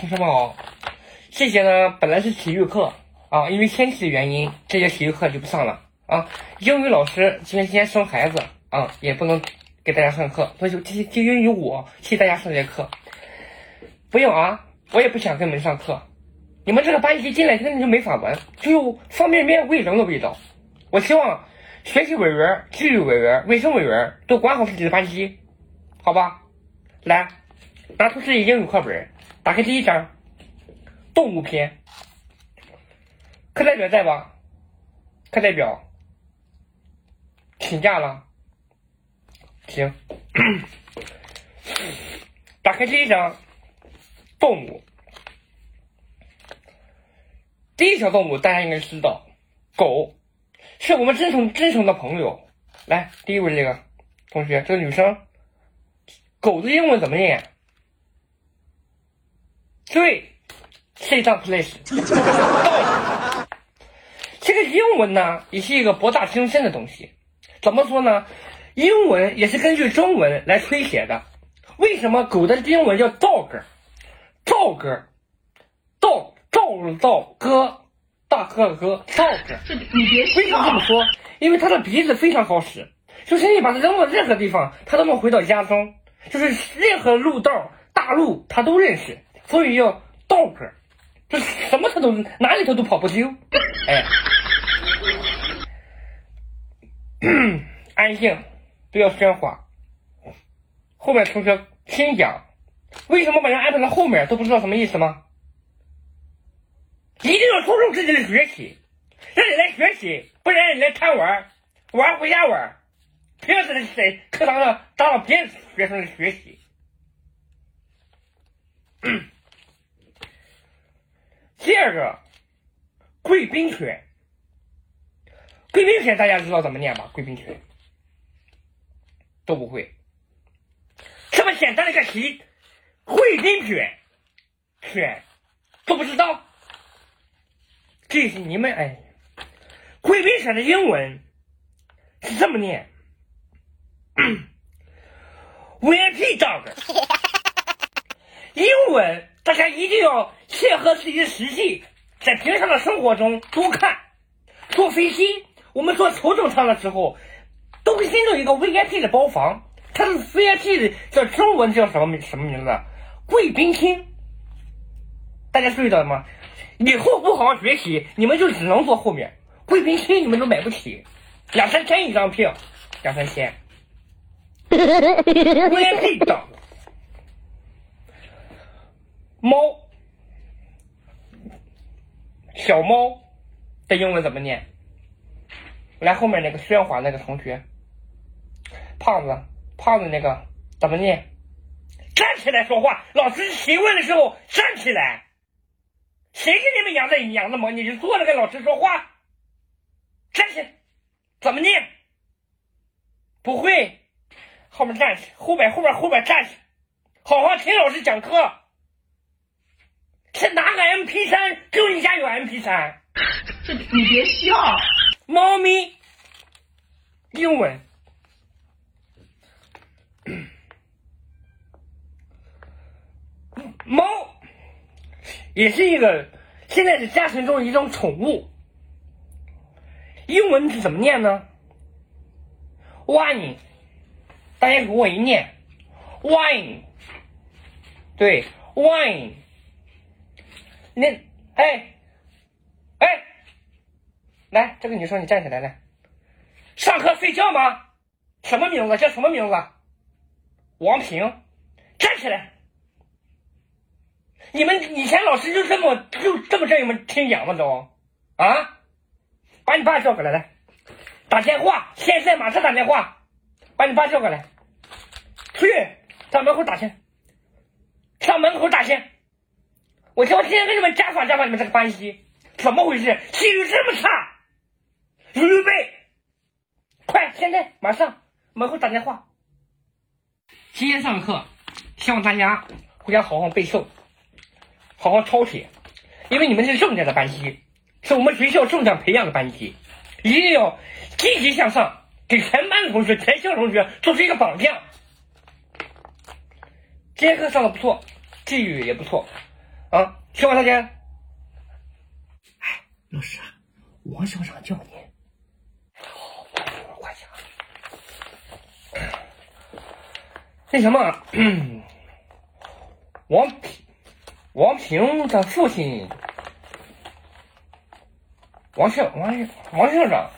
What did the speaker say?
同学们好，这节呢本来是体育课啊，因为天气的原因，这节体育课就不上了啊。英语老师今天今天生孩子啊，也不能给大家上课，所以就就就因为我替大家上节课。不用啊，我也不想跟你们上课。你们这个班级进来根本就没法闻，就有方便面味增的味道。我希望学习委员、纪律委员、卫生委员都管好自己的班级，好吧？来，拿出自己英语课本，打开第一章，动物篇。课代表在吧？课代表请假了。行，打开第一章，动物。第一条动物大家应该知道，狗是我们真诚真诚的朋友。来，第一位这个同学，这个女生，狗的英文怎么念？对，sit down please。这个英文呢，也是一个博大精深的东西。怎么说呢？英文也是根据中文来推写的。为什么狗的英文叫 dog？dog，dog，照照哥，大哥哥，dog。你别为什么这么说？因为它的鼻子非常好使，就是你把它扔到任何地方，它都能回到家中，就是任何路道、大路它都认识，所以叫 dog。这什么它都哪里它都跑不丢。哎，安静，不要喧哗。后面同学听讲，为什么把人安排在后面都不知道什么意思吗？一定要注重自己的学习，让你来学习，不然你来贪玩，玩回家玩，不要在在课堂上打扰别的学生的学习。第二个，贵宾犬。贵宾犬大家知道怎么念吗？贵宾犬都不会。这么简单的一个题，贵宾犬，犬都不知道。这是你们哎，贵宾犬的英文是这么念，VIP dog。英文大家一定要切合自己的实际，在平常的生活中多看。坐飞机，我们坐头等舱的时候，都会进入一个 VIP 的包房，它的 VIP 的叫中文叫什么名什么名字？贵宾厅。大家注意到了吗？以后不好好学习，你们就只能坐后面。贵宾厅你们都买不起，两三千一张票，两三千。VIP 的猫，小猫的英文怎么念？来，后面那个喧哗那个同学，胖子，胖子那个怎么念？站起来说话，老师提问的时候站起来。谁给你们养的养的猫？你就坐着跟老师说话，站起来，怎么念？不会，后面站起，后边后边后边站起，好好听老师讲课。是哪个 M P 三？只有你家有 M P 三。这你别笑。猫咪，英文，猫。也是一个，现在是家庭中一种宠物。英文是怎么念呢？wine，大家给我一念，wine，对，wine。你，哎，哎，来，这个女生你站起来来。上课睡觉吗？什么名字？叫什么名字？王平，站起来。你们以前老师就这么就这么让你们听讲吗？都啊，把你爸叫过来，来打电话，现在马上打电话，把你爸叫过来，去上门口打去，上门口打去。我叫今天给你们家访家访你们这个班级，怎么回事？纪律这么差？预备，快，现在马上门口打电话。今天上课，希望大家回家好好背诵。好好抄写，因为你们是重点的班级，是我们学校重点培养的班级，一定要积极向上，给全班的同学、全校同学做出一个榜样。今天课上的不错，纪律也不错，啊，缺多少钱？哎，老师，王校长叫你。快点。那什么，王平，王平的父亲，王校王王校长。